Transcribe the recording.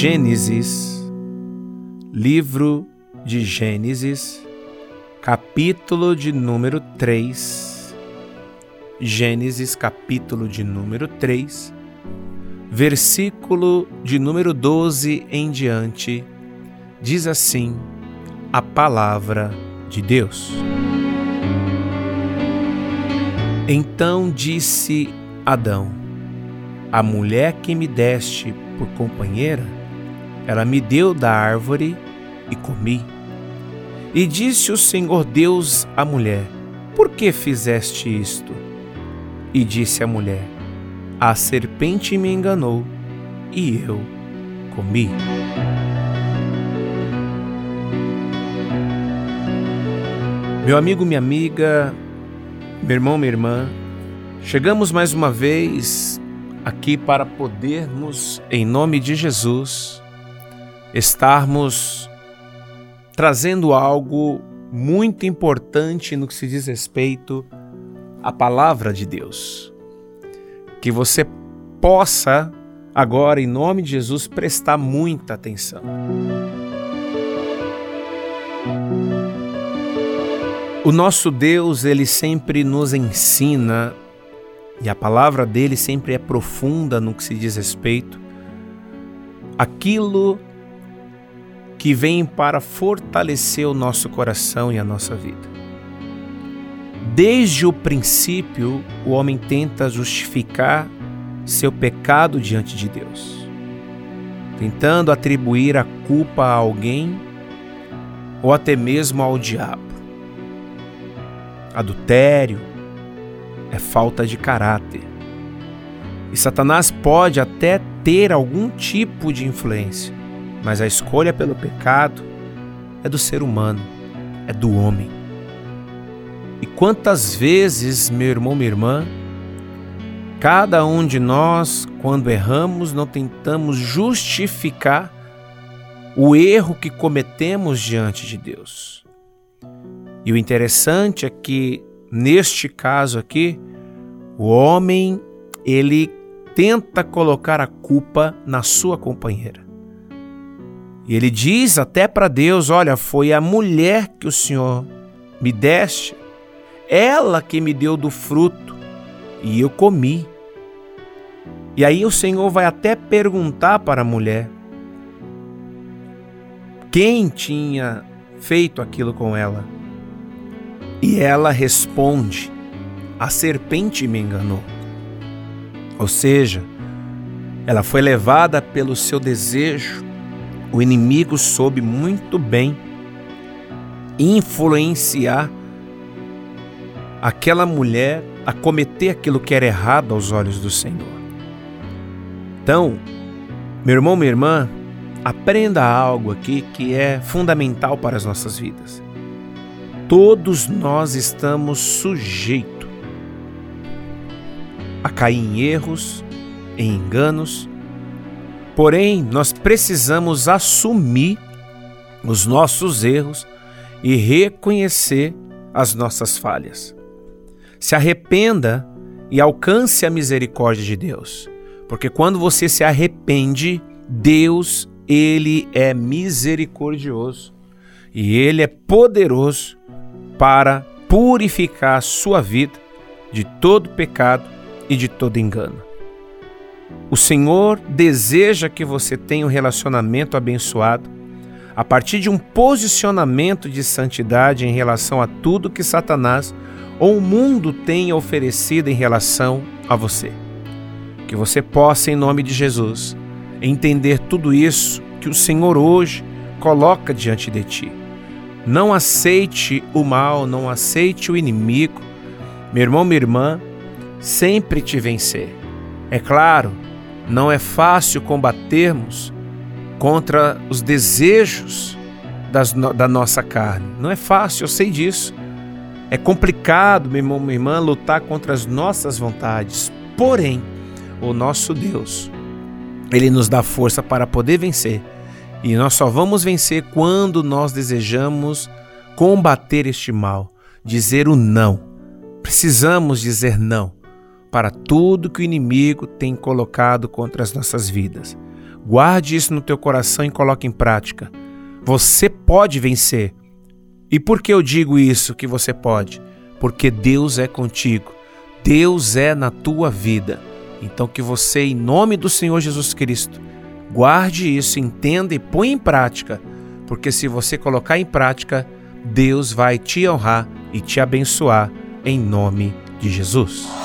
Gênesis, livro de Gênesis, capítulo de número 3. Gênesis, capítulo de número 3, versículo de número 12 em diante, diz assim a palavra de Deus. Então disse Adão: A mulher que me deste por companheira, ela me deu da árvore e comi. E disse o Senhor Deus à mulher: Por que fizeste isto? E disse a mulher: A serpente me enganou e eu comi. Meu amigo, minha amiga, meu irmão, minha irmã, chegamos mais uma vez aqui para podermos, em nome de Jesus, estarmos trazendo algo muito importante no que se diz respeito à palavra de Deus. Que você possa, agora, em nome de Jesus, prestar muita atenção. O nosso Deus, ele sempre nos ensina e a palavra dele sempre é profunda no que se diz respeito aquilo que vem para fortalecer o nosso coração e a nossa vida. Desde o princípio, o homem tenta justificar seu pecado diante de Deus, tentando atribuir a culpa a alguém ou até mesmo ao diabo. Adultério, é falta de caráter. E Satanás pode até ter algum tipo de influência, mas a escolha pelo pecado é do ser humano, é do homem. E quantas vezes, meu irmão, minha irmã, cada um de nós, quando erramos, não tentamos justificar o erro que cometemos diante de Deus. E o interessante é que Neste caso aqui, o homem ele tenta colocar a culpa na sua companheira. E ele diz até para Deus: Olha, foi a mulher que o Senhor me deste, ela que me deu do fruto e eu comi. E aí o Senhor vai até perguntar para a mulher quem tinha feito aquilo com ela. E ela responde: A serpente me enganou. Ou seja, ela foi levada pelo seu desejo. O inimigo soube muito bem influenciar aquela mulher a cometer aquilo que era errado aos olhos do Senhor. Então, meu irmão, minha irmã, aprenda algo aqui que é fundamental para as nossas vidas. Todos nós estamos sujeitos a cair em erros, em enganos, porém nós precisamos assumir os nossos erros e reconhecer as nossas falhas. Se arrependa e alcance a misericórdia de Deus, porque quando você se arrepende, Deus, ele é misericordioso e ele é poderoso para purificar a sua vida de todo pecado e de todo engano. O Senhor deseja que você tenha um relacionamento abençoado a partir de um posicionamento de santidade em relação a tudo que Satanás ou o mundo tem oferecido em relação a você. Que você possa, em nome de Jesus, entender tudo isso que o Senhor hoje coloca diante de ti não aceite o mal, não aceite o inimigo. Meu irmão, minha irmã, sempre te vencer. É claro, não é fácil combatermos contra os desejos das, da nossa carne. Não é fácil, eu sei disso. É complicado, meu irmão, minha irmã, lutar contra as nossas vontades. Porém, o nosso Deus, ele nos dá força para poder vencer e nós só vamos vencer quando nós desejamos combater este mal, dizer o não. Precisamos dizer não para tudo que o inimigo tem colocado contra as nossas vidas. Guarde isso no teu coração e coloque em prática. Você pode vencer. E por que eu digo isso que você pode? Porque Deus é contigo. Deus é na tua vida. Então que você, em nome do Senhor Jesus Cristo, guarde isso, entenda e põe em prática, porque se você colocar em prática, Deus vai te honrar e te abençoar em nome de Jesus.